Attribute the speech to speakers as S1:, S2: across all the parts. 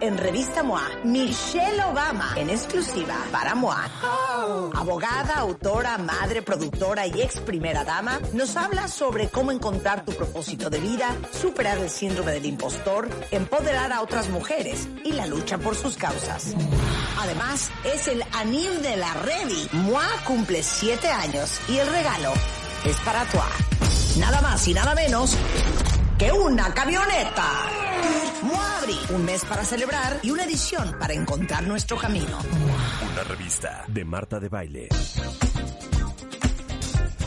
S1: en Revista MOA, Michelle Obama, en exclusiva para MOA. Abogada, autora, madre, productora y ex primera dama, nos habla sobre cómo encontrar tu propósito de vida, superar el síndrome del impostor, empoderar a otras mujeres y la lucha por sus causas. Además, es el anil de la Revi. MOA cumple siete años y el regalo es para tu Nada más y nada menos que una camioneta. Muabri, un mes para celebrar y una edición para encontrar nuestro camino.
S2: Una revista de Marta de Baile.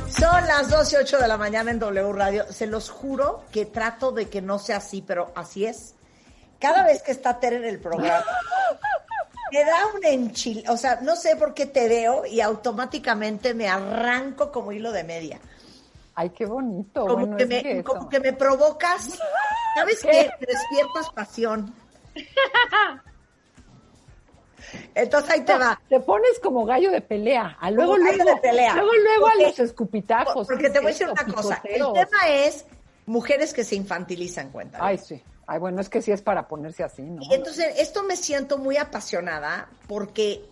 S3: Son las 12 y 8 de la mañana en W Radio. Se los juro que trato de que no sea así, pero así es. Cada vez que está Tere en el programa, me da un enchil. O sea, no sé por qué te veo y automáticamente me arranco como hilo de media.
S4: Ay, qué bonito.
S3: Como,
S4: Bueno,
S3: que,
S4: es
S3: me,
S4: que eso.
S3: como que me provocas. ¿Sabes qué? Me despiertas pasión. Entonces ahí te va.
S4: Te pones como gallo de pelea. A luego, luego,
S3: de pelea.
S4: luego, luego
S3: Porque-
S4: a los escupitajos.
S3: Porque
S4: ¿qué
S3: te voy a decir una cosa. El tema es mujeres que se infantilizan, cuenta.
S4: Ay, sí. Ay, bueno, es que sí es para ponerse así, ¿no?
S3: Y entonces, esto me siento muy apasionada porque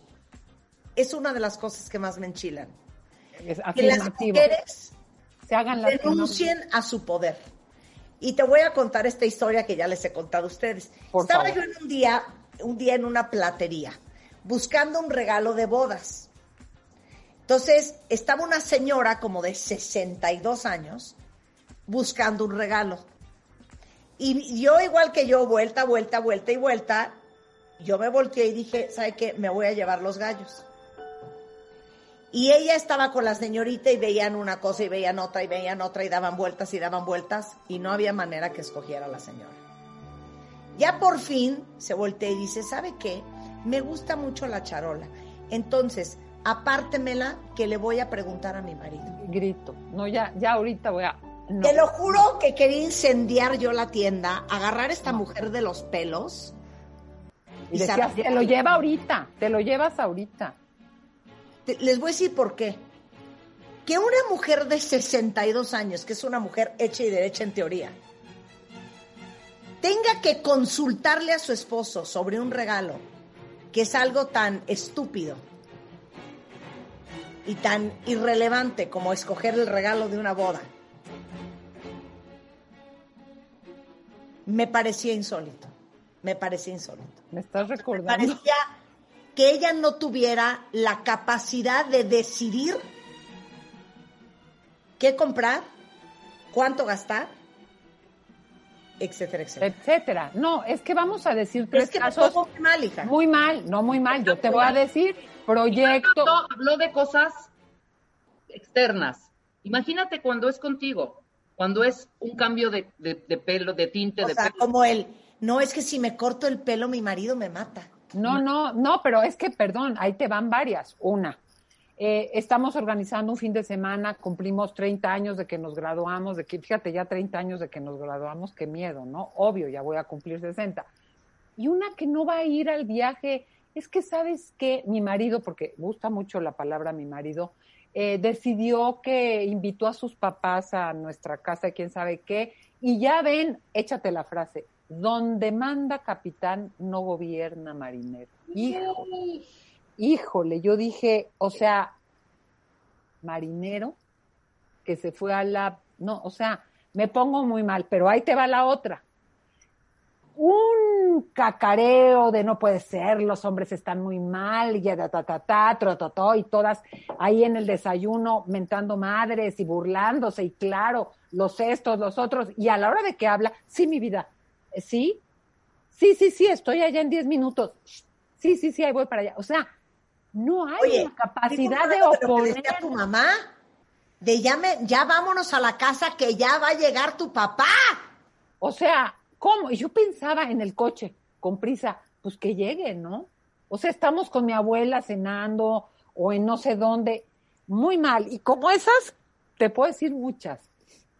S3: es una de las cosas que más me enchilan.
S4: Es
S3: Que las mujeres
S4: Se hagan las
S3: denuncien a su poder. Y te voy a contar esta historia que ya les he contado a ustedes.
S4: Por
S3: Estaba
S4: favor.
S3: yo en un día, un día en una platería, buscando un regalo de bodas. Entonces, estaba una señora como de 62 años buscando un regalo. Y yo, igual que yo, vuelta, vuelta, vuelta y vuelta, yo me volteé y dije, ¿sabe qué? Me voy a llevar los gallos. Y ella estaba con la señorita y veían una cosa y veían otra y veían otra y daban vueltas y daban vueltas y no había manera que escogiera a la señora. Ya por fin se voltea y dice, ¿sabe qué? Me gusta mucho la charola. Entonces, apártemela que le voy a preguntar a mi marido.
S4: Grito. No, ya, ya ahorita voy a. No.
S3: Te lo juro que quería incendiar yo la tienda, agarrar a esta mujer de los pelos.
S4: Y
S3: y
S4: decías, te lo lleva ahorita, te lo llevas ahorita.
S3: Te- les voy a decir por qué. Que una mujer de 62 años, que es una mujer hecha y derecha en teoría, tenga que consultarle a su esposo sobre un regalo, que es algo tan estúpido y tan irrelevante como escoger el regalo de una boda, me parecía insólito. Me parecía insólito
S4: Me estás
S3: me
S4: recordando.
S3: parecía que ella no tuviera la capacidad de decidir qué comprar, cuánto gastar, etcétera, etcétera.
S4: Etcétera. No, es que vamos a decir
S3: Pero
S4: tres
S3: es que
S4: casos.
S3: muy mal, hija.
S4: Muy mal, no muy mal. Yo te voy a decir, proyecto.
S5: Habló de cosas externas. Imagínate cuando es contigo, cuando es un cambio de, de- de pelo, de tinte,
S3: o
S5: de
S3: sea,
S5: pelo.
S3: como el, no es que si me corto el pelo mi marido me mata.
S4: No, no, no, pero es que, perdón, ahí te van varias. Una, eh, estamos organizando un fin de semana, cumplimos 30 años de que nos graduamos, de que, fíjate, ya 30 años de que nos graduamos, qué miedo, ¿no? Obvio, ya voy a cumplir 60. Y una que no va a ir al viaje, es que sabes que mi marido, porque gusta mucho la palabra mi marido, eh, decidió que invitó a sus papás a nuestra casa, quién sabe qué, y ya ven, échate la frase, donde manda capitán no gobierna marinero. Híjole, híjole, yo dije, o sea, marinero que se fue a la, no, o sea, me pongo muy mal, pero ahí te va la otra. Un cacareo de no puede ser, los hombres están muy mal, y ta ta ta ta, y todas ahí en el desayuno mentando madres y burlándose, y claro, los estos, los otros, y a la hora de que habla, sí, mi vida, ¿eh, sí, sí, sí, sí, estoy allá en 10 minutos, sí, sí, sí, ahí voy para allá. O sea, no hay
S3: Oye,
S4: una capacidad
S3: ¿sí
S4: de oponer.
S3: decía tu mamá? De ya, me- ya vámonos a la casa que ya va a llegar tu papá.
S4: O sea, ¿cómo? Y yo pensaba en el coche, con prisa, pues que llegue, ¿no? O sea, estamos con mi abuela cenando o en no sé dónde, muy mal. Y como esas, te puedo decir muchas.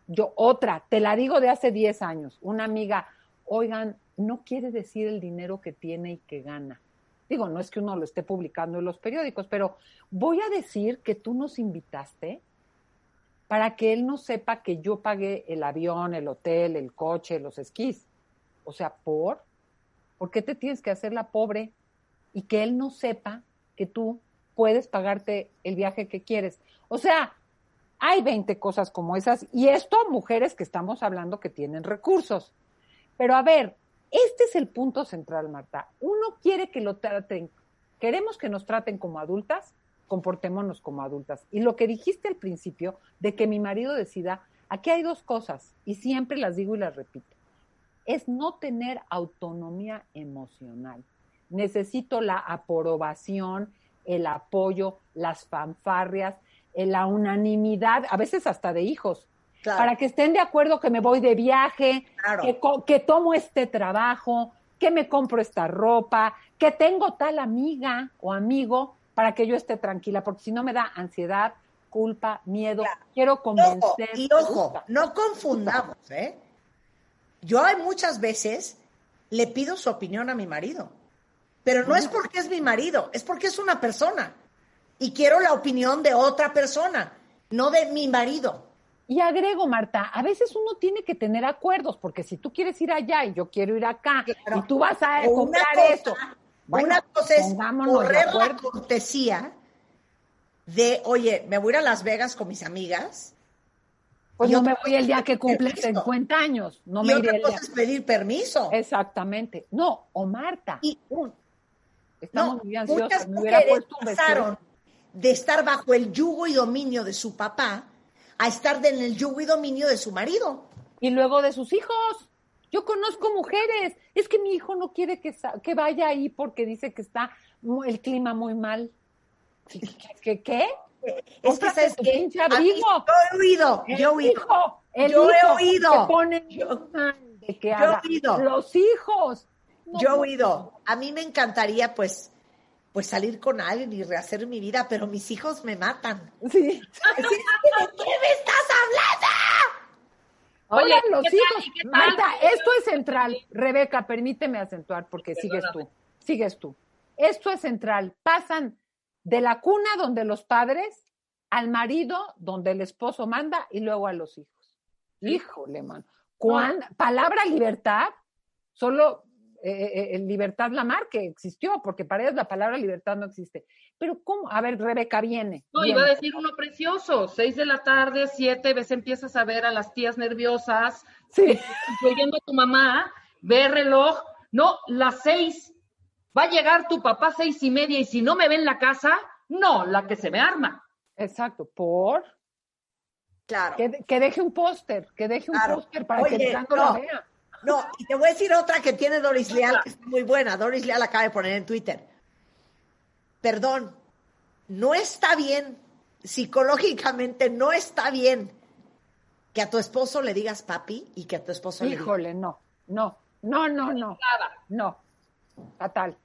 S4: Yo, otra, te la digo de hace 10 años, una amiga, oigan, no quiere decir el dinero que tiene y que gana. Digo, no es que uno lo esté publicando en los periódicos, pero voy a decir que tú nos invitaste para que él no sepa que yo pagué el avión, el hotel, el coche, los esquís. O sea, ¿por? ¿Por qué te tienes que hacer la pobre y que él no sepa que tú puedes pagarte el viaje que quieres? O sea, hay 20 cosas como esas y esto mujeres que estamos hablando que tienen recursos. Pero a ver, este es el punto central, Marta. Uno quiere que lo traten, queremos que nos traten como adultas, comportémonos como adultas. Y lo que dijiste al principio de que mi marido decida, aquí hay dos cosas y siempre las digo y las repito. Es no tener autonomía emocional. Necesito la aprobación, el apoyo, las fanfarrias, la unanimidad, a veces hasta de hijos, para que estén de acuerdo que me voy de viaje, que, que tomo este trabajo, que me compro esta ropa, que tengo tal amiga o amigo para que yo esté tranquila, porque si no me da ansiedad, culpa, miedo, quiero convencer.
S3: y ojo, no confundamos, ¿eh? Yo hay muchas veces le pido su opinión a mi marido, pero no es porque es mi marido, es porque es una persona y quiero la opinión de otra persona, no de mi marido.
S4: Y agrego, Marta, a veces uno tiene que tener acuerdos, porque si tú quieres ir allá y yo quiero ir acá, y tú vas a comprar eso,
S3: una cosa es correr la cortesía de, oye, me voy a ir a Las Vegas con mis amigas.
S4: Pues yo me voy el día que cumple 50 años. No
S3: y
S4: me
S3: otra cosa es pedir permiso.
S4: Exactamente. No, o Marta.
S3: Y,
S4: Estamos muy ansiosos.
S3: Muchas pasaron de estar bajo el yugo y dominio de su papá a estar en el yugo y dominio de su marido.
S4: Y luego de sus hijos. Yo conozco mujeres, es que mi hijo no quiere que, que vaya ahí porque dice que está el clima muy mal. ¿Qué? qué?
S3: Es que sabes que yo he oído, yo he oído. yo he oído.
S4: yo, de que he oído. Los hijos.
S3: yo he oído. A mí me encantaría, pues, pues salir con alguien y rehacer mi vida, pero mis hijos me matan.
S4: Sí.
S3: ¿De qué me estás hablando?
S4: Oye, los hijos. Marta, esto es central. Rebeca, permíteme acentuar porque sigues tú. Sigues tú. Esto es central. Pasan de la cuna donde los padres al marido donde el esposo manda y luego a los hijos. Híjole, man. Palabra libertad, solo eh, eh, libertad Lamar que existió, porque para ellos la palabra libertad no existe. Pero ¿cómo? A ver, Rebeca, viene.
S5: No, iba a decir uno precioso, seis de la tarde, siete, ves, empiezas a ver a las tías nerviosas,
S4: sí.
S5: incluyendo a tu mamá, ve el reloj, no, las seis, va a llegar tu papá seis y media y si no me ve en la casa, no, la que se me arma.
S4: Exacto, por...
S3: Claro.
S4: Que, deje un póster, que deje un póster para que el no, la vea.
S3: No, y te voy a decir otra que tiene Doris Leal, que está muy buena. Doris Leal acaba de poner en Twitter. Perdón, no está bien, psicológicamente no está bien que a tu esposo le digas papi y que a tu esposo
S4: Híjole,
S3: le
S4: digas... no, no, no, no, no, no, fatal.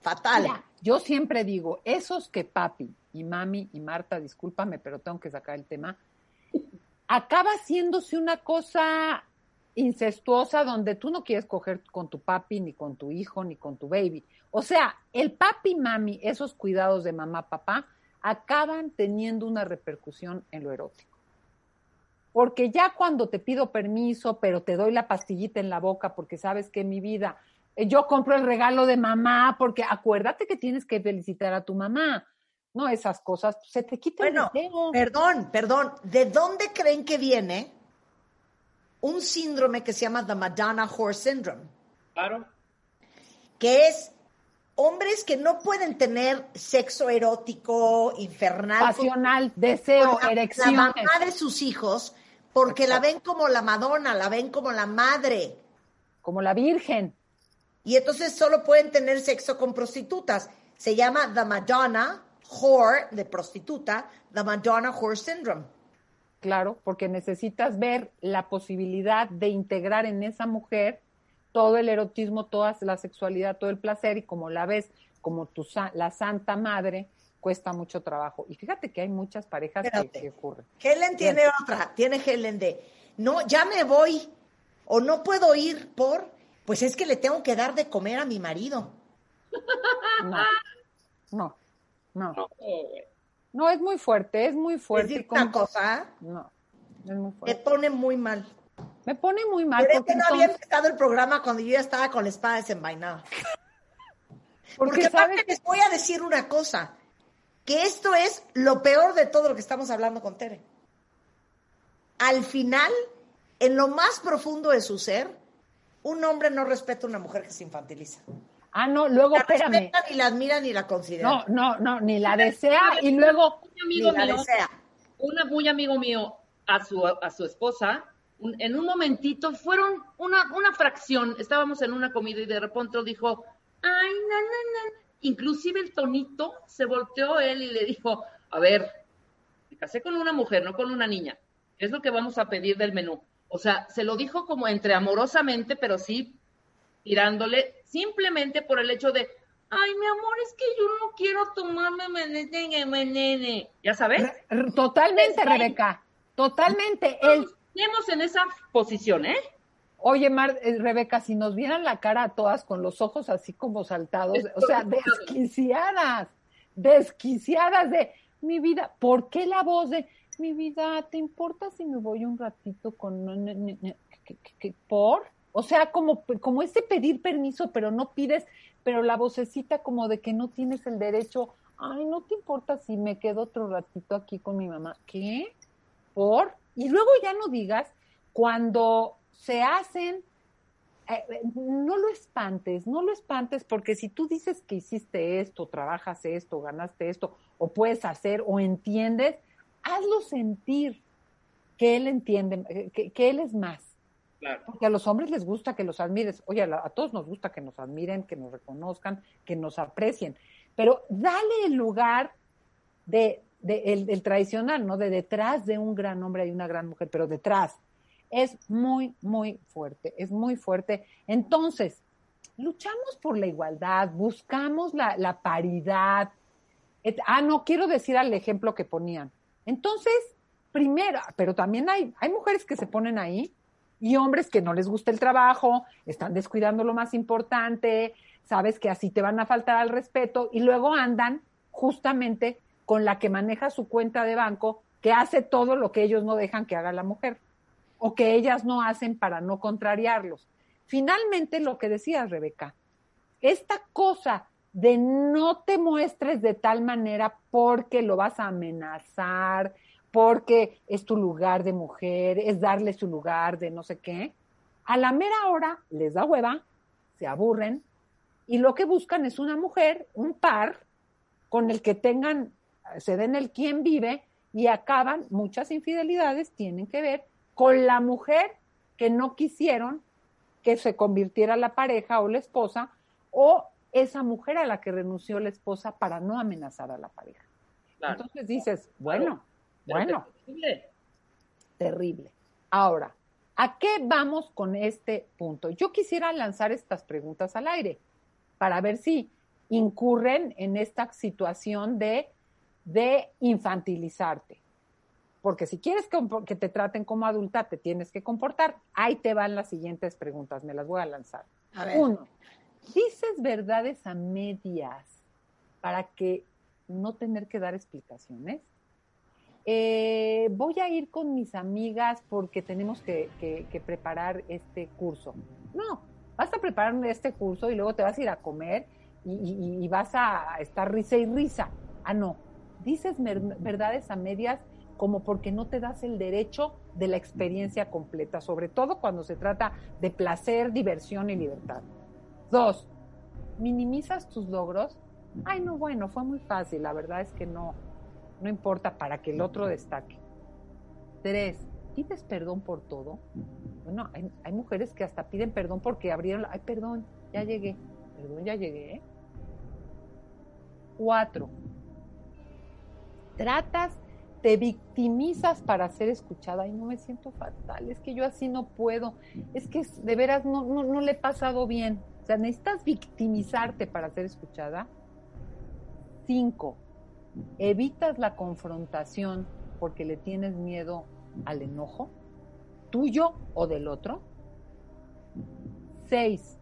S3: Fatal.
S4: yo siempre digo, esos que papi y mami y Marta, discúlpame, pero tengo que sacar el tema, acaba haciéndose una cosa incestuosa donde tú no quieres coger con tu papi, ni con tu hijo, ni con tu baby. O sea, el papi, mami, esos cuidados de mamá, papá, acaban teniendo una repercusión en lo erótico. Porque ya cuando te pido permiso, pero te doy la pastillita en la boca porque sabes que mi vida, eh, yo compro el regalo de mamá porque acuérdate que tienes que felicitar a tu mamá. No, esas cosas, se te quita
S3: bueno, el Perdón, perdón, ¿de dónde creen que viene un síndrome que se llama the Madonna Horse Syndrome.
S5: Claro.
S3: Que es hombres que no pueden tener sexo erótico, infernal.
S4: Pasional, deseo, erección.
S3: La mamá de sus hijos, porque la ven como la Madonna, la ven como la madre.
S4: Como la Virgen.
S3: Y entonces solo pueden tener sexo con prostitutas. Se llama The Madonna Whore, de prostituta, The Madonna Whore Syndrome.
S4: Claro, porque necesitas ver la posibilidad de integrar en esa mujer todo el erotismo, toda la sexualidad, todo el placer y como la ves como tu la santa madre, cuesta mucho trabajo. Y fíjate que hay muchas parejas que, ocurren.
S3: Helen tiene otra, tiene Helen de, no, ya me voy o no puedo ir por, pues es que le tengo que dar de comer a mi marido.
S4: No, no, no. No, es muy fuerte, es muy fuerte.
S3: ¿Es una cosa?
S4: No, es muy fuerte.
S3: Me pone muy mal.
S4: Me pone muy mal.
S3: Pero es que no había empezado el programa cuando yo ya estaba con la espada desenvainada. Porque, porque aparte les voy a decir una cosa, que esto es lo peor de todo lo que estamos hablando con Tere. Al final, en lo más profundo de su ser, un hombre no respeta a una mujer que se infantiliza.
S4: Ah, no, luego
S3: la
S4: espérame.
S3: ni la admira ni la considera.
S4: No, no, no, ni la desea y luego
S5: ni la desea. Una muy amigo mío a su, a su esposa, en un momentito, fueron una, una fracción, estábamos en una comida y de repente dijo, ay, na, na, na. Inclusive el tonito se volteó él y le dijo, a ver, me casé con una mujer, no con una niña. ¿Qué es lo que vamos a pedir del menú? O sea, se lo dijo como entre amorosamente, pero sí tirándole simplemente por el hecho de, ay, mi amor, es que yo no quiero tomarme menene, ¿ya sabes?
S4: Totalmente, Rebeca, totalmente.
S5: Estamos en esa posición, ¿eh?
S4: Oye, Mar, eh, Rebeca, si nos vieran la cara a todas con los ojos así como saltados, o sea, desquiciadas, desquiciadas de mi vida, ¿por qué la voz de mi vida, ¿te importa si me voy un ratito con... ¿Por? O sea, como, como ese pedir permiso, pero no pides, pero la vocecita como de que no tienes el derecho, ay, no te importa si me quedo otro ratito aquí con mi mamá. ¿Qué? ¿Por? Y luego ya no digas cuando se hacen, eh, no lo espantes, no lo espantes, porque si tú dices que hiciste esto, trabajas esto, ganaste esto, o puedes hacer, o entiendes, hazlo sentir que él entiende, eh, que él es más porque a los hombres les gusta que los admires. Oye, a, todos nos gusta que nos admiren, que nos reconozcan, que nos aprecien. Pero dale el lugar de, el, tradicional, ¿no? De detrás de un gran hombre hay una gran mujer, pero detrás. Es muy, muy fuerte, es muy fuerte. Entonces, luchamos por la igualdad, buscamos la, la paridad. ah, no, quiero decir al ejemplo que ponían. Entonces, primero, pero también hay, hay mujeres que se ponen ahí y hombres que no les gusta el trabajo, están descuidando lo más importante, sabes que así te van a faltar al respeto y luego andan justamente con la que maneja su cuenta de banco, que hace todo lo que ellos no dejan que haga la mujer o que ellas no hacen para no contrariarlos. Finalmente, lo que decías, Rebeca, esta cosa de no te muestres de tal manera porque lo vas a amenazar, porque es tu lugar de mujer, es darle su lugar de no sé qué. A la mera hora les da hueva, se aburren y lo que buscan es una mujer, un par, con el que tengan, se den el quién vive y acaban, muchas infidelidades tienen que ver con la mujer que no quisieron que se convirtiera la pareja o la esposa o esa mujer a la que renunció la esposa para no amenazar a la pareja. Entonces dices, bueno, bueno, terrible. Ahora, ¿a qué vamos con este punto? Yo quisiera lanzar estas preguntas al aire para ver si incurren en esta situación de, de infantilizarte. Porque si quieres que, que, te traten como adulta, te tienes que comportar. Ahí te van las siguientes preguntas, me las voy a lanzar. Uno, ¿dices verdades a medias para que no tener que dar explicaciones? Eh, voy a ir con mis amigas porque tenemos que, preparar este curso. No, vas a preparar este curso y luego te vas a ir a comer y, vas a estar risa y risa. Ah, no, dices verdades a medias como porque no te das el derecho de la experiencia completa, sobre todo cuando se trata de placer, diversión y libertad. Dos, minimizas tus logros. Ay, no, bueno, fue muy fácil, la verdad es que no, no importa, para que el otro destaque. Tres, ¿pides perdón por todo? Bueno, hay, mujeres que hasta piden perdón porque abrieron, ay, perdón, ya llegué, perdón, ya llegué. ¿eh? Cuatro, tratas te victimizas para ser escuchada y no me siento fatal, es que yo así no puedo, es que de veras no, no, no le he pasado bien. O sea, necesitas victimizarte para ser escuchada. Cinco, evitas la confrontación porque le tienes miedo al enojo, tuyo o del otro. Seis,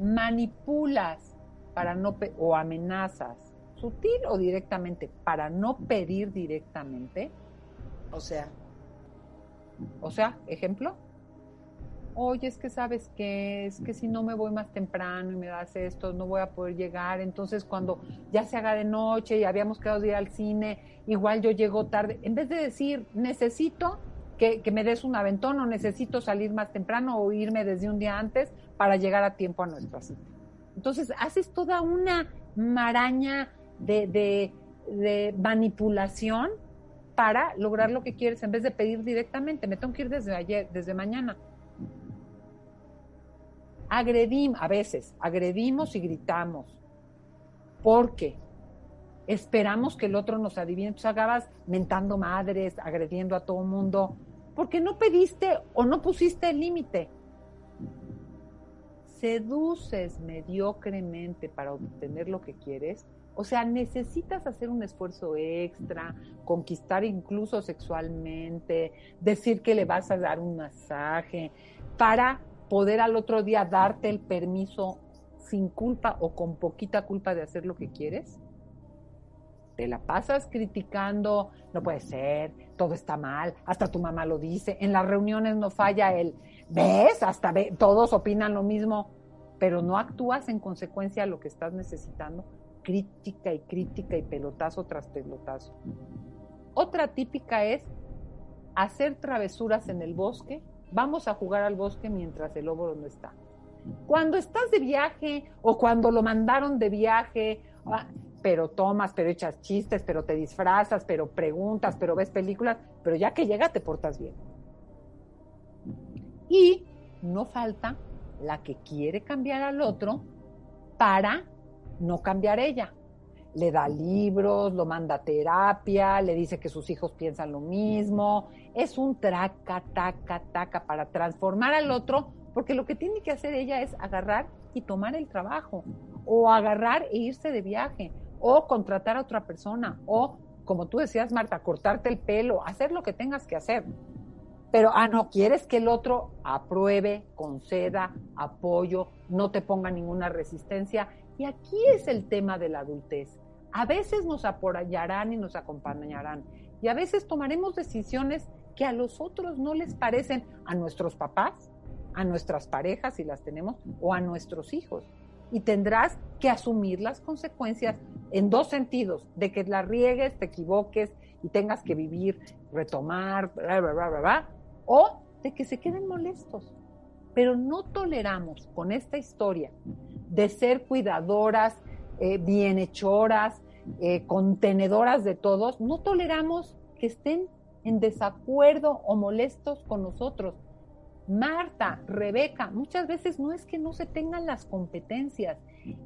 S4: manipulas para no o amenazas, sutil o directamente, para no pedir directamente.
S3: O sea.
S4: O sea, ejemplo. Oye, es que sabes que es que si no me voy más temprano y me das esto, no voy a poder llegar. Entonces, cuando ya se haga de noche y habíamos quedado de ir al cine, igual yo llego tarde. En vez de decir, necesito que, que, me des un aventón o necesito salir más temprano o irme desde un día antes para llegar a tiempo a nuestra cita. Entonces, haces toda una maraña de, de, de manipulación para lograr lo que quieres en vez de pedir directamente. Me tengo que ir desde ayer, desde mañana agredimos, a veces, agredimos y gritamos. porque Esperamos que el otro nos adivine. Entonces acabas mentando madres, agrediendo a todo mundo, porque no pediste o no pusiste el límite. Seduces mediocremente para obtener lo que quieres. O sea, necesitas hacer un esfuerzo extra, conquistar incluso sexualmente, decir que le vas a dar un masaje, para poder al otro día darte el permiso sin culpa o con poquita culpa de hacer lo que quieres? Te la pasas criticando, no puede ser, todo está mal, hasta tu mamá lo dice, en las reuniones no falla el, ¿ves? Hasta todos opinan lo mismo, pero no actúas en consecuencia a lo que estás necesitando, crítica y crítica y pelotazo tras pelotazo. Otra típica es hacer travesuras en el bosque vamos a jugar al bosque mientras el lobo no está. Cuando estás de viaje o cuando lo mandaron de viaje, ah, pero tomas, pero echas chistes, pero te disfrazas, pero preguntas, pero ves películas, pero ya que llega te portas bien. Y no falta la que quiere cambiar al otro para no cambiar ella le da libros, lo manda a terapia, le dice que sus hijos piensan lo mismo. Es un traca, taca, taca para transformar al otro, porque lo que tiene que hacer ella es agarrar y tomar el trabajo, o agarrar e irse de viaje, o contratar a otra persona, o, como tú decías, Marta, cortarte el pelo, hacer lo que tengas que hacer. Pero, ah, no, quieres que el otro apruebe, conceda, apoyo, no te ponga ninguna resistencia. Y aquí es el tema de la adultez a veces nos apoyarán y nos acompañarán. Y a veces tomaremos decisiones que a los otros no les parecen, a nuestros papás, a nuestras parejas si las tenemos, o a nuestros hijos. Y tendrás que asumir las consecuencias en dos sentidos, de que la riegues, te equivoques y tengas que vivir, retomar, bla, bla, bla, bla, o de que se queden molestos. Pero no toleramos con esta historia de ser cuidadoras, eh, bienhechoras, eh, contenedoras de todos, no toleramos que estén en desacuerdo o molestos con nosotros. Marta, Rebeca, muchas veces no es que no se tengan las competencias,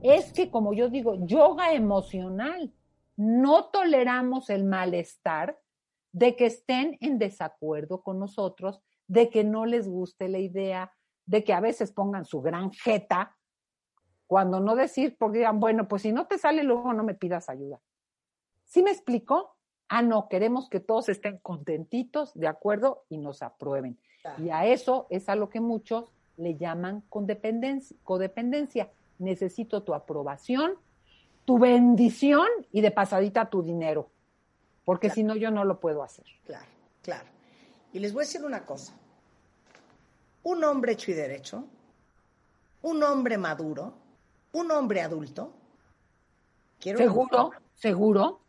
S4: es que, como yo digo, yoga emocional. No toleramos el malestar de que estén en desacuerdo con nosotros, de que no les guste la idea, de que a veces pongan su gran jeta cuando no decir, porque digan, bueno, pues si no te sale, luego no me pidas ayuda. ¿Sí me explico? Ah, no, queremos que todos estén contentitos, de acuerdo, y nos aprueben. Y a eso es a lo que muchos le llaman codependencia. codependencia. Necesito tu aprobación, tu bendición y de pasadita tu dinero, porque si no yo no lo puedo hacer.
S3: Claro, claro. Y les voy a decir una cosa. Un hombre hecho y derecho, un hombre maduro, un hombre adulto
S4: quiere seguro, seguro.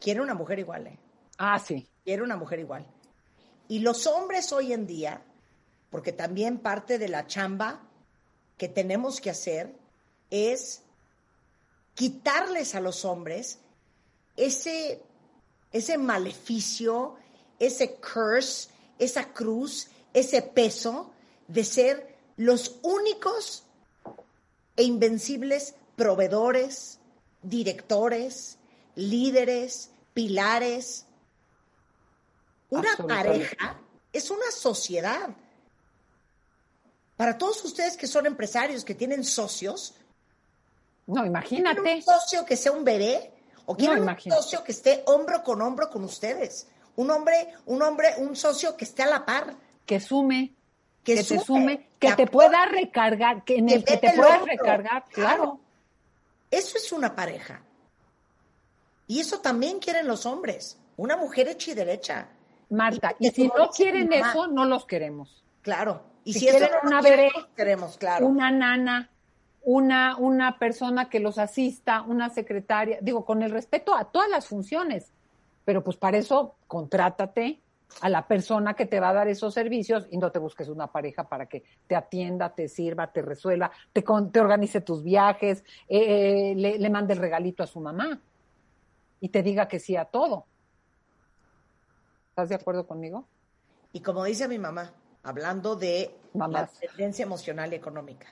S3: Quiere una mujer igual, ¿eh?
S4: Ah, sí.
S3: Quiere una mujer igual. Y los hombres hoy en día, porque también parte de la chamba que tenemos que hacer es quitarles a los hombres ese, ese maleficio, ese curse, esa cruz, ese peso de ser los únicos e invencibles proveedores, directores, líderes, pilares Una pareja es una sociedad. Para todos ustedes que son empresarios, que tienen socios,
S4: no, imagínate.
S3: un socio que sea un bebé o quieren un socio que esté hombro con hombro con ustedes. Un hombre, un hombre, un socio que esté a la par.
S4: Que sume. Que, te sume, que, te pueda recargar, que en el que te pueda recargar, claro.
S3: Eso es una pareja. Y eso también quieren los hombres. Una mujer hecha y derecha.
S4: Marta, y, si no quieren eso, no los queremos.
S3: Claro.
S4: Y si, quieren una bebé, queremos, claro. una nana, una, una persona que los asista, una secretaria, digo, con el respeto a todas las funciones, pero pues para eso contrátate a la persona que te va a dar esos servicios y no te busques una pareja para que te atienda, te sirva, te resuelva, te, te organice tus viajes, eh, eh, le, le mande el regalito a su mamá y te diga que sí a todo. ¿Estás de acuerdo conmigo?
S3: Y como dice mi mamá, hablando de la tendencia emocional y económica,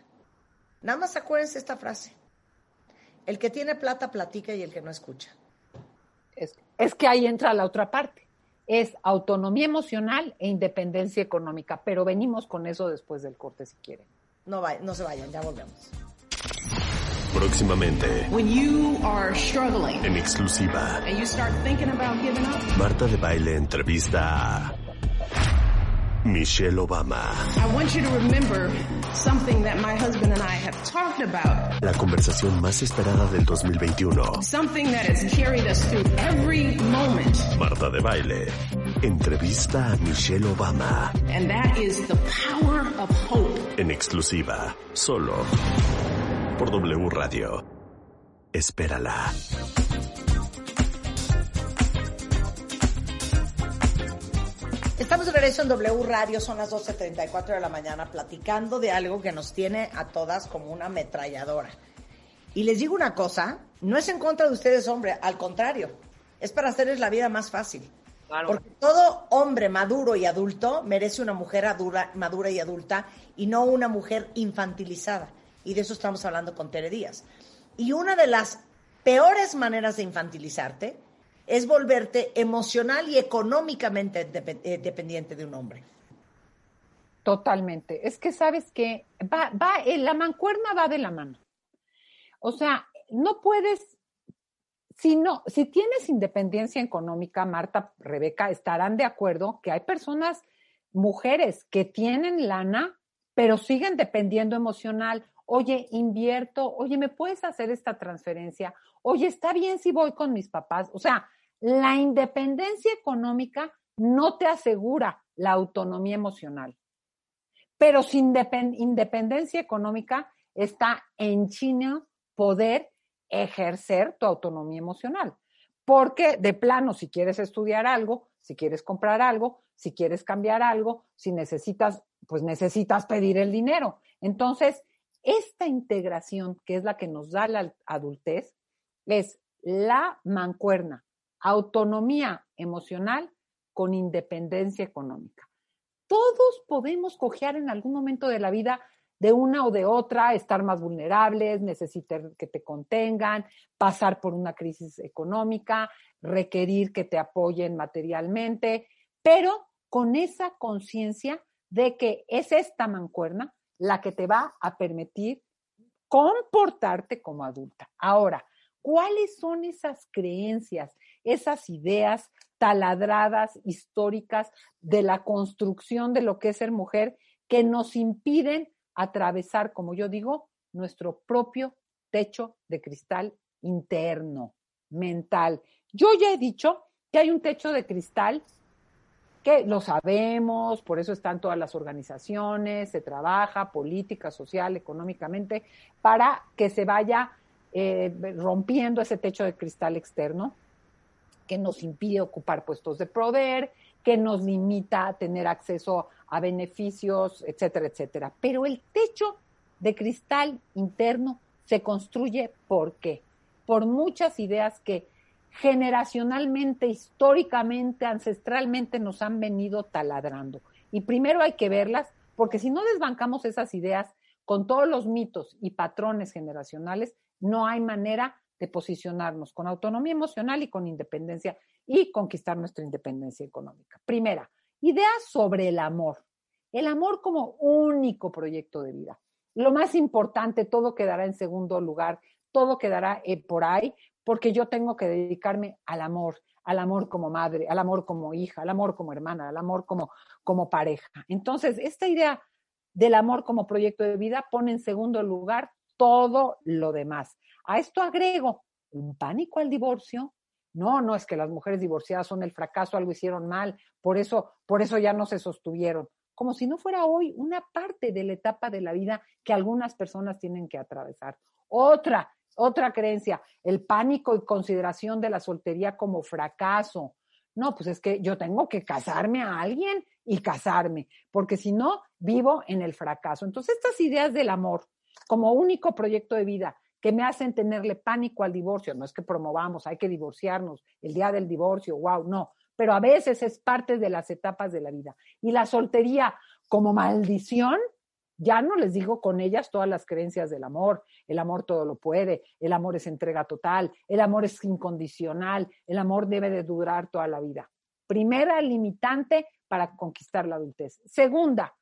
S3: Nada más acuérdense esta frase. El que tiene plata platica y el que no escucha.
S4: Es, que ahí entra la otra parte. Es autonomía emocional e independencia económica, pero venimos con eso después del corte si quieren.
S3: No, no se vayan, ya volvemos.
S2: Próximamente.
S6: When you are struggling.
S2: En exclusiva.
S6: And you start thinking about giving up.
S2: Marta de Baile entrevista a Michelle Obama.
S6: I want you to remember something that my husband and I have talked about.
S2: La conversación más esperada del 2021.
S6: Something that has carried us through every moment.
S2: Marta de Baile. Entrevista a Michelle Obama.
S6: And that is the power of hope.
S2: En exclusiva. Solo. Por W Radio. Espérala.
S3: Estamos de regreso en W Radio, son las 12.34 de la mañana, platicando de algo que nos tiene a todas como una ametralladora. Y les digo una cosa, no es en contra de ustedes, hombre, al contrario, es para hacerles la vida más fácil. Porque todo hombre maduro y adulto merece una mujer madura y adulta y no una mujer infantilizada. Y de eso estamos hablando con Tere Díaz. Y una de las peores maneras de infantilizarte es volverte emocional y económicamente eh, dependiente de un hombre.
S4: Totalmente. Es que sabes que va, va, eh, la mancuerna va de la mano. O sea, no puedes, si no, si tienes independencia económica, Marta, Rebeca, estarán de acuerdo que hay personas, mujeres, que tienen lana, pero siguen dependiendo emocional. Oye, invierto, oye, ¿me puedes hacer esta transferencia? Oye, ¿está bien si voy con mis papás? O sea, la independencia económica no te asegura la autonomía emocional. Pero sin independencia económica está en China poder ejercer tu autonomía emocional. Porque de plano, si quieres estudiar algo, si quieres comprar algo, si quieres cambiar algo, si necesitas, pues necesitas pedir el dinero. Entonces, esta integración, que es la que nos da la adultez, es la mancuerna, autonomía emocional con independencia económica. Todos podemos cojear en algún momento de la vida de una o de otra, estar más vulnerables, necesitar que te contengan, pasar por una crisis económica, requerir que te apoyen materialmente, pero con esa conciencia de que es esta mancuerna la que te va a permitir comportarte como adulta. Ahora, ¿cuáles son esas creencias, esas ideas taladradas, históricas de la construcción de lo que es ser mujer que nos impiden atravesar, como yo digo, nuestro propio techo de cristal interno, mental. Yo ya he dicho que hay un techo de cristal que lo sabemos, por eso están todas las organizaciones, se trabaja política, social, económicamente, para que se vaya eh, rompiendo ese techo de cristal externo que nos impide ocupar puestos de poder, que nos limita a tener acceso a beneficios, etcétera, etcétera. Pero el techo de cristal interno se construye ¿por qué? Por muchas ideas que generacionalmente, históricamente, ancestralmente nos han venido taladrando. Y primero hay que verlas, porque si no desbancamos esas ideas con todos los mitos y patrones generacionales, no hay manera de posicionarnos con autonomía emocional y con independencia y conquistar nuestra independencia económica. Primera, ideas sobre el amor. El amor como único proyecto de vida. Lo más importante, todo quedará en segundo lugar, todo quedará eh, por ahí, porque yo tengo que dedicarme al amor, al amor como madre, al amor como hija, al amor como hermana, al amor como, como pareja. Entonces, esta idea del amor como proyecto de vida pone en segundo lugar todo lo demás. A esto agrego un pánico al divorcio. No, no es que las mujeres divorciadas son el fracaso, algo hicieron mal, por eso, por eso ya no se sostuvieron. Como si no fuera hoy una parte de la etapa de la vida que algunas personas tienen que atravesar. Otra, otra creencia, el pánico y consideración de la soltería como fracaso. No, pues es que yo tengo que casarme a alguien y casarme, porque si no, vivo en el fracaso. Entonces, estas ideas del amor como único proyecto de vida que me hacen tenerle pánico al divorcio, no es que promovamos, hay que divorciarnos, el día del divorcio, wow, no, pero a veces es parte de las etapas de la vida. Y la soltería como maldición, ya no les digo con ellas todas las creencias del amor. El amor todo lo puede, el amor es entrega total, el amor es incondicional, el amor debe de durar toda la vida. Primera limitante para conquistar la adultez. Segunda,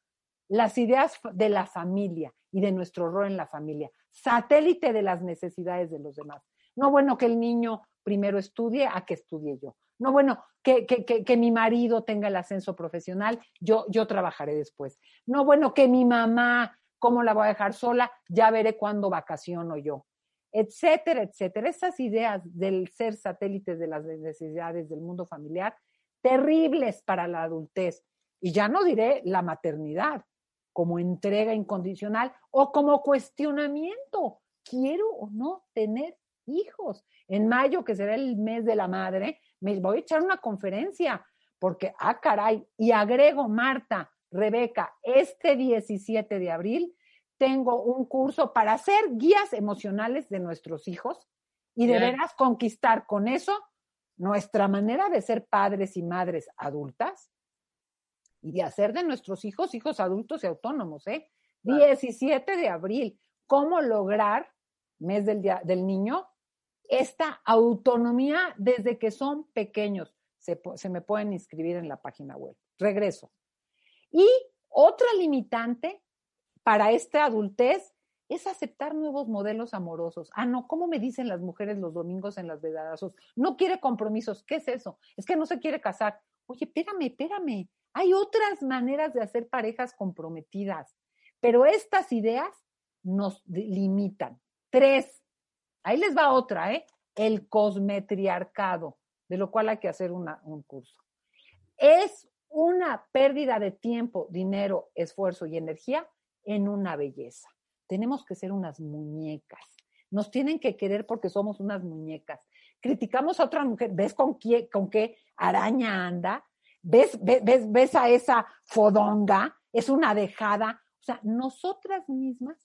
S4: las ideas de la familia y de nuestro rol en la familia, satélite de las necesidades de los demás. No bueno que el niño primero estudie a que estudie yo. No bueno que, que, que, mi marido tenga el ascenso profesional, yo, yo trabajaré después. No bueno que mi mamá, ¿cómo la voy a dejar sola? Ya veré cuándo vacaciono yo. Etcétera, etcétera. Esas ideas del ser satélites de las necesidades del mundo familiar, terribles para la adultez. Y ya no diré la maternidad, como entrega incondicional o como cuestionamiento. ¿Quiero o no tener hijos? En mayo, que será el mes de la madre, me voy a echar una conferencia porque, ah, caray, y agrego, Marta, Rebeca, este 17 de abril tengo un curso para hacer guías emocionales de nuestros hijos y de veras conquistar con eso nuestra manera de ser padres y madres adultas y de hacer de nuestros hijos hijos adultos y autónomos, ¿eh? 17 de abril, ¿cómo lograr, mes del, día, del niño, esta autonomía desde que son pequeños? Se, se me pueden inscribir en la página web. Regreso. Y otra limitante para esta adultez es aceptar nuevos modelos amorosos. Ah, no, ¿cómo me dicen las mujeres los domingos en las vedadazos? No quiere compromisos. ¿Qué es eso? Es que no se quiere casar. Oye, espérame, espérame. Hay otras maneras de hacer parejas comprometidas, pero estas ideas nos limitan. Tres, ahí les va otra, ¿eh? El cosmetriarcado, de lo cual hay que hacer un curso. Es una pérdida de tiempo, dinero, esfuerzo y energía en una belleza. Tenemos que ser unas muñecas. Nos tienen que querer porque somos unas muñecas. Criticamos a otra mujer, ¿ves con qué, con qué araña anda? ¿Ves, ves, ves a esa fodonga? Es una dejada. O sea, nosotras mismas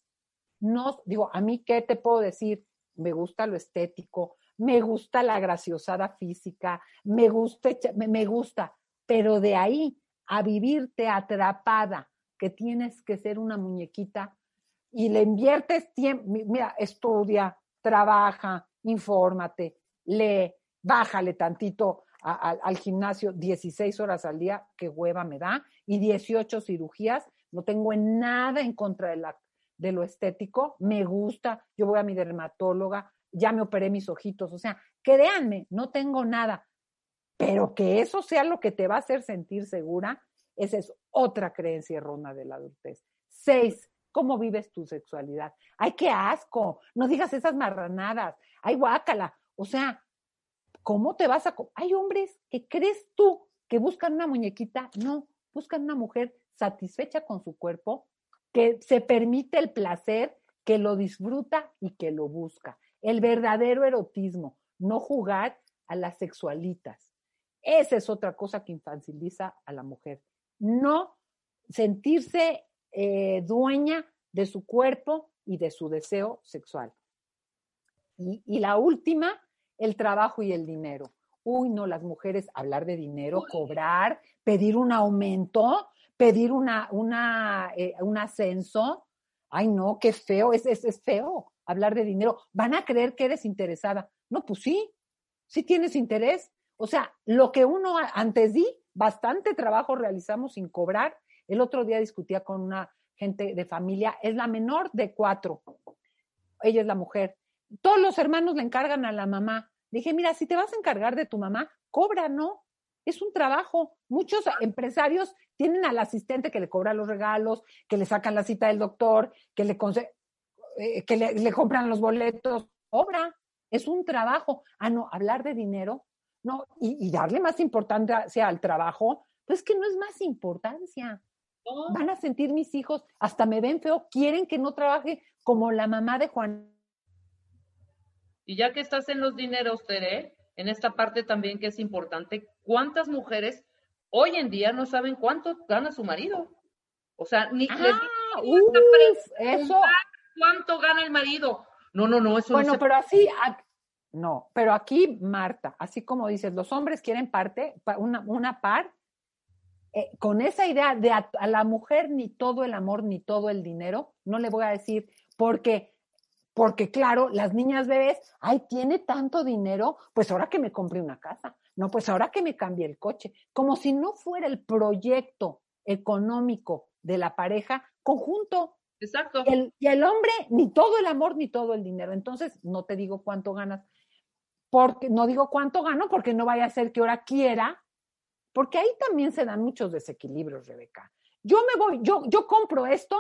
S4: nos, digo, a mí, ¿qué te puedo decir? Me gusta lo estético, me gusta la graciosada física, me gusta, me gusta, pero de ahí a vivirte atrapada, que tienes que ser una muñequita y le inviertes tiempo, mira, estudia, trabaja, infórmate, lee, bájale tantito al gimnasio 16 horas al día, qué hueva me da, y 18 cirugías, no tengo nada en contra de, la, de lo estético, me gusta, yo voy a mi dermatóloga, ya me operé mis ojitos, o sea, créanme, no tengo nada, pero que eso sea lo que te va a hacer sentir segura, esa es otra creencia errónea de la adultez. Seis, ¿cómo vives tu sexualidad? Ay, qué asco, no digas esas marranadas, ay, guácala, o sea, ¿cómo te vas a... Hay hombres que crees tú que buscan una muñequita, no, buscan una mujer satisfecha con su cuerpo, que se permite el placer, que lo disfruta y que lo busca. El verdadero erotismo, no jugar a las sexualitas. Esa es otra cosa que infantiliza a la mujer. No sentirse eh, dueña de su cuerpo y de su deseo sexual. Y, y la última el trabajo y el dinero. Uy, no, las mujeres hablar de dinero, cobrar, pedir un aumento, pedir una, una, eh, un ascenso. Ay, no, qué feo, es, es, es feo. hablar de dinero, van a creer que eres interesada. No, pues sí, sí tienes interés. O sea, lo que uno antes di, bastante trabajo realizamos sin cobrar. El otro día discutía con una gente de familia, es la menor de cuatro. Ella es la mujer. Todos los hermanos le encargan a la mamá. Dije, mira, si te vas a encargar de tu mamá, cobra, ¿no? Es un trabajo. Muchos empresarios tienen al asistente que le cobra los regalos, que le sacan la cita del doctor, que le, eh, que le, compran los boletos. Cobra. Es un trabajo. Ah, no, hablar de dinero, no, y, darle más importancia al trabajo, pues que no es más importancia. Van a sentir mis hijos, hasta me ven feo, quieren que no trabaje como la mamá de Juan.
S5: Y ya que estás en los dineros, Tere, en esta parte también que es importante, ¿cuántas mujeres hoy en día no saben cuánto gana su marido? O sea, ni
S4: ah,
S5: les
S4: eso.
S5: cuánto gana el marido. No, no, no, eso
S4: bueno, pero así, no, pero aquí, Marta, así como dices, los hombres quieren parte, una, una par, eh, con esa idea de a, la mujer ni todo el amor ni todo el dinero, no le voy a decir, porque, porque claro, las niñas bebés, ay, tiene tanto dinero, pues ahora que me compre una casa, no, pues ahora que me cambie el coche, como si no fuera el proyecto económico de la pareja conjunto.
S5: Exacto.
S4: Y el, y el hombre, ni todo el amor ni todo el dinero. Entonces, no te digo cuánto ganas, porque no digo cuánto gano, porque no vaya a ser que ahora quiera porque ahí también se dan muchos desequilibrios, Rebeca. Yo me voy, yo, yo compro esto,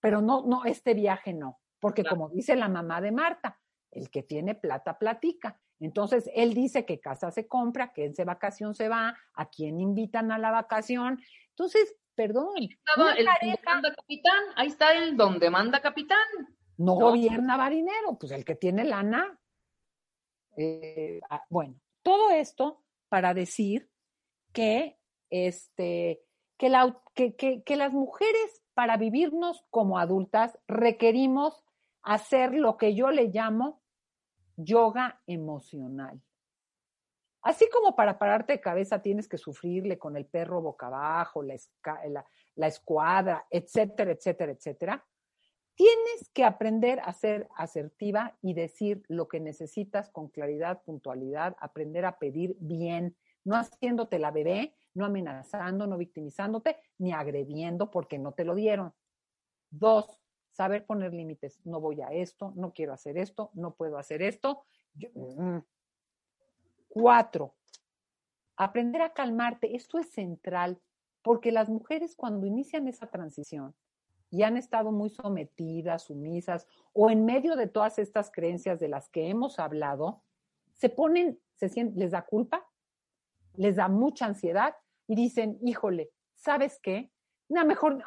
S4: pero no, no, este viaje no, porque como dice la mamá de Marta, el que tiene plata platica. Entonces, él dice que casa se compra, que en vacación se va, a quién invitan a la vacación. Entonces, perdón.
S5: el manda capitán, ahí está el donde manda capitán.
S4: No, gobierna marinero, pues el que tiene lana. Eh, ah, bueno, todo esto para decir que, este, que, la, que, que, las mujeres para vivirnos como adultas requerimos hacer lo que yo le llamo yoga emocional. Así como para pararte de cabeza tienes que sufrirle con el perro boca abajo, la, escuadra, etcétera, etcétera, etcétera, tienes que aprender a ser asertiva y decir lo que necesitas con claridad, puntualidad, aprender a pedir bien, no haciéndote la bebé, no amenazando, no victimizándote, ni agrediendo porque no te lo dieron. Dos, saber poner límites. No voy a esto, no quiero hacer esto, no puedo hacer esto. Mm. Cuatro, aprender a calmarte. Esto es central porque las mujeres cuando inician esa transición y han estado muy sometidas, sumisas o en medio de todas estas creencias de las que hemos hablado, se ponen, se sienten, les da culpa, les da mucha ansiedad y dicen, híjole, ¿sabes qué? No, mejor,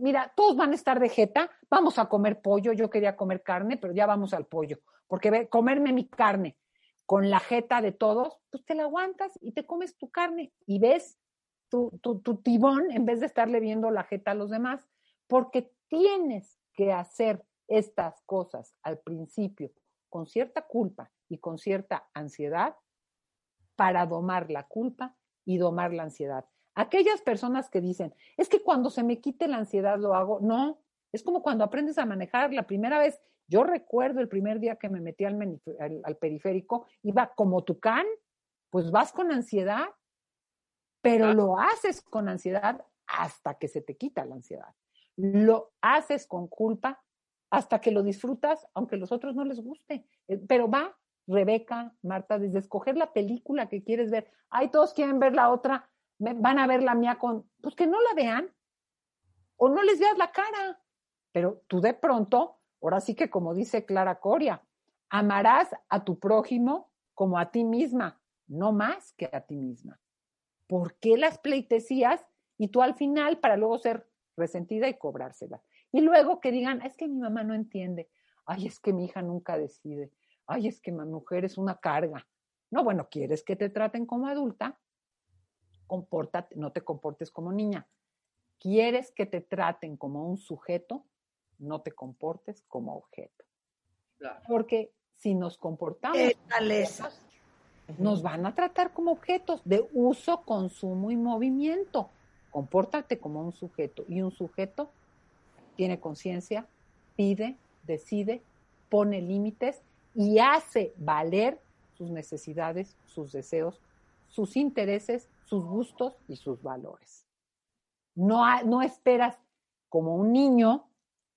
S4: mira, todos van a estar de jeta, vamos a comer pollo, yo quería comer carne, pero ya vamos al pollo, porque comerme mi carne con la jeta de todos, pues te la aguantas y te comes tu carne y ves tu, tu, tu tibón en vez de estarle viendo la jeta a los demás, porque tienes que hacer estas cosas al principio con cierta culpa y con cierta ansiedad para domar la culpa y domar la ansiedad. Aquellas personas que dicen, es que cuando se me quite la ansiedad lo hago, no, es como cuando aprendes a manejar la primera vez. Yo recuerdo el primer día que me metí al, al, periférico, iba como tucán, pues vas con ansiedad, pero lo haces con ansiedad hasta que se te quita la ansiedad. Lo haces con culpa hasta que lo disfrutas, aunque los otros no les guste, eh, pero va Rebeca, Marta, desde escoger la película que quieres ver. Ay, todos quieren ver la otra, van a ver la mía con, pues que no la vean o no les veas la cara. Pero tú de pronto, ahora sí que como dice Clara Coria, amarás a tu prójimo como a ti misma, no más que a ti misma. ¿Por qué las pleitesías y tú al final para luego ser resentida y cobrársela? Y luego que digan, es que mi mamá no entiende, ay, es que mi hija nunca decide, ay, es que mi mujer es una carga. No, bueno, quieres que te traten como adulta, compórtate, no te comportes como niña. Quieres que te traten como un sujeto, no te comportes como objeto. Porque si nos comportamos, nos van a tratar como objetos de uso, consumo y movimiento. Compórtate como un sujeto y un sujeto tiene conciencia, pide, decide pone límites y hace valer sus necesidades, sus deseos, sus intereses, sus gustos y sus valores. No, no esperas como un niño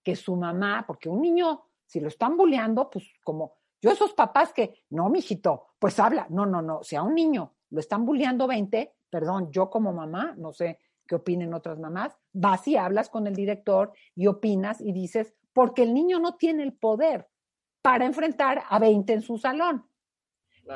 S4: que su mamá, porque un niño, si lo están bulleando, pues como yo esos papás que, no, mijito, pues habla, no, no, no, si a un niño lo están bulleando 20, perdón, yo como mamá, no sé qué opinen otras mamás, vas y hablas con el director y opinas y dices, porque el niño no tiene el poder para enfrentar a 20 en su salón.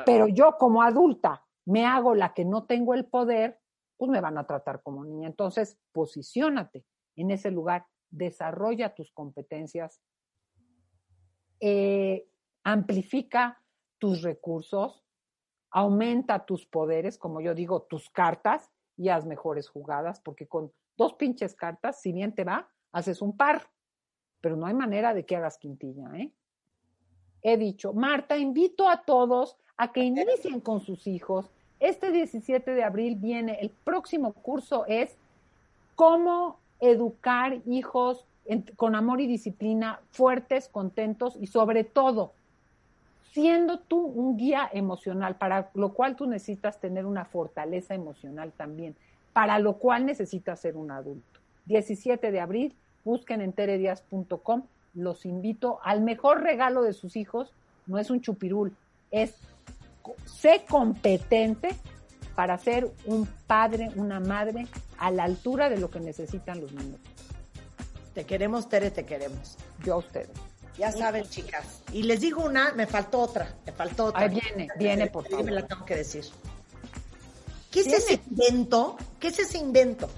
S4: Pero yo como adulta me hago la que no tengo el poder, pues me van a tratar como niña. Entonces, posiciónate en ese lugar, desarrolla tus competencias, eh, amplifica tus recursos, aumenta tus poderes, como yo digo, tus cartas y haz mejores jugadas, porque con dos pinches cartas, si bien te va, haces un par, pero no hay manera de que hagas quintilla, ¿eh? He dicho, Marta, invito a todos a que inicien con sus hijos. Este 17 de abril viene, el próximo curso es cómo educar hijos con amor y disciplina, fuertes, contentos y sobre todo siendo tú un guía emocional, para lo cual tú necesitas tener una fortaleza emocional también, para lo cual necesitas ser un adulto. 17 de abril, busquen en teredias.com, los invito al mejor regalo de sus hijos, no es un chupirul, es sé competente para ser un padre, una madre a la altura de lo que necesitan los niños.
S3: Te queremos, Tere, te queremos.
S4: Yo a ustedes.
S3: Ya saben, chicas. Y les digo una, me faltó otra, me faltó otra.
S4: Ahí viene, viene, por favor.
S3: me la tengo que decir. ¿Qué es ese invento? ¿Qué es ese invento?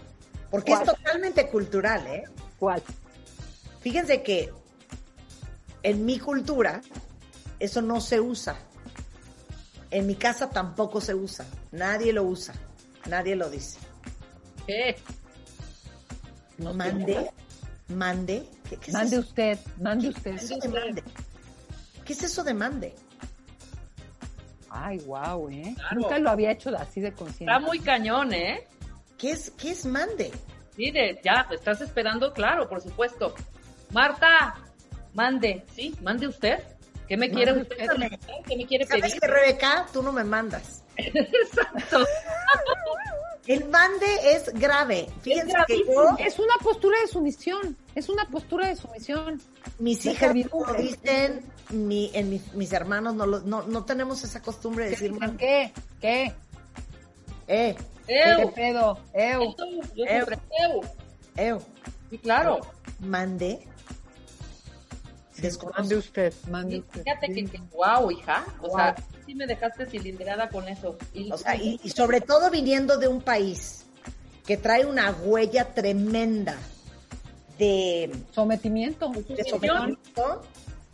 S3: Porque es totalmente cultural, ¿eh?
S4: ¿Cuál?
S3: Fíjense que en mi cultura eso no se usa. En mi casa tampoco se usa. Nadie lo usa. Nadie lo dice.
S5: ¿Qué?
S3: No mande, mande
S4: ¿Qué, mande usted, mande usted.
S3: ¿Qué es eso de mande?
S4: Ay, wow, ¿eh? Nunca lo había hecho así de consciente.
S5: Está muy cañón, ¿eh?
S3: ¿Qué es, qué es mande?
S5: Mire, ya, estás esperando, claro, por supuesto. Marta, mande, ¿sí? ¿Mande usted? ¿Qué me quiere usted? ¿Qué me quiere
S3: ¿Sabes
S5: pedir?
S3: que Rebeca, tú no me mandas?
S5: Exacto.
S3: El mande es grave. Fíjense
S4: es
S3: que yo,
S4: es una postura de sumisión. Es una postura de sumisión.
S3: Mis hijas lo dicen, mi, en mis, mis hermanos no, lo, no, no tenemos esa costumbre de decir.
S4: ¿Qué? ¿Qué?
S3: Eh.
S4: ¿Qué pedo? Eu.
S5: Yo siempre, eu.
S3: Eu.
S5: Sí, claro.
S3: Mande.
S4: Desconozco. Mande usted, mande usted.
S5: Fíjate que, que, wow, hija. O wow. sea, sí me dejaste cilindrada con eso.
S3: Y, o sea, y, y, sobre todo viniendo de un país que trae una huella tremenda de
S4: sometimiento.
S3: De sometimiento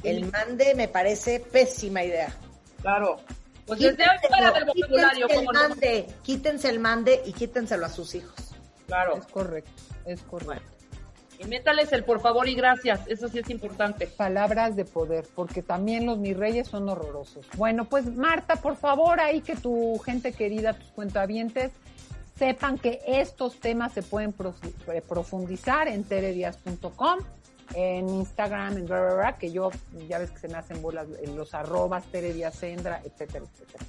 S3: el mande me parece pésima idea.
S5: Claro. Pues desde hoy fuera del vocabulario.
S3: Quítense el mande, no? quítense el mande y quítenselo a sus hijos.
S5: Claro.
S4: Es correcto, es correcto.
S5: Y métales el por favor y gracias, eso sí es importante.
S4: Palabras de poder, porque también los mis reyes son horrorosos. Bueno, pues Marta, por favor, ahí que tu gente querida, tus cuentavientes, sepan que estos temas se pueden profundizar en teredias.com, en Instagram, en bla, que yo ya ves que se me hacen bolas en los arrobas, terediasendra, etcétera, etcétera.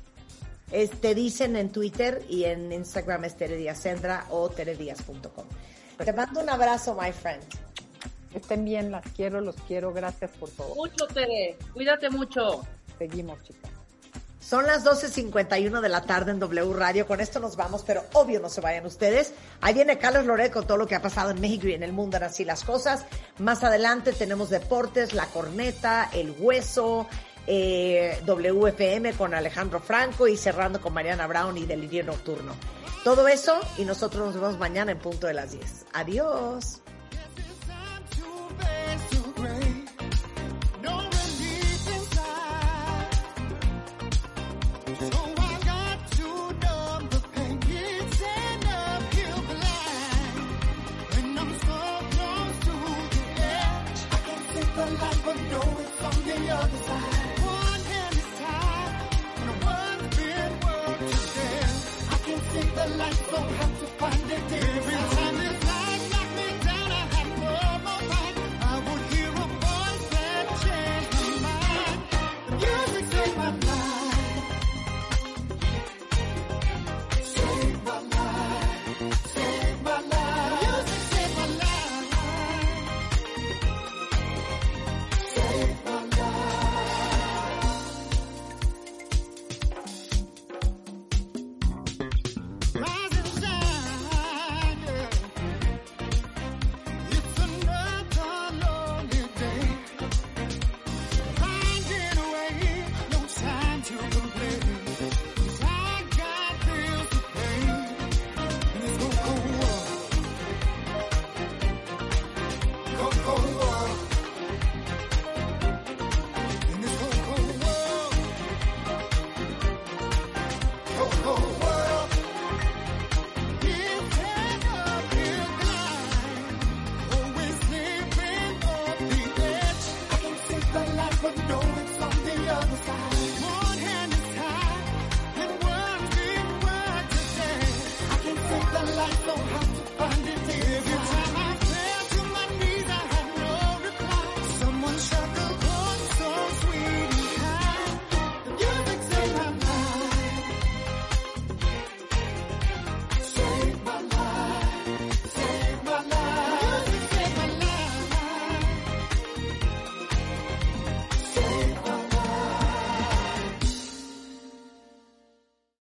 S3: Este, dicen en Twitter y en Instagram es terediasendra o teredias.com. Te mando un abrazo, my friend.
S4: Estén bien, las quiero, los quiero. Gracias por todo.
S5: Mucho, Tere. Cuídate mucho.
S4: Seguimos, chicas.
S3: Son las 12.51 de la tarde en W Radio. Con esto nos vamos, pero obvio no se vayan ustedes. Ahí viene Carlos Loret con todo lo que ha pasado en México y en el mundo en así las cosas. Más adelante tenemos deportes, la corneta, el hueso, eh, WFM con Alejandro Franco y cerrando con Mariana Brown y Delirio Nocturno. Todo eso y nosotros nos vemos mañana en punto de las 10. Adiós.
S7: the the don't have to find it. time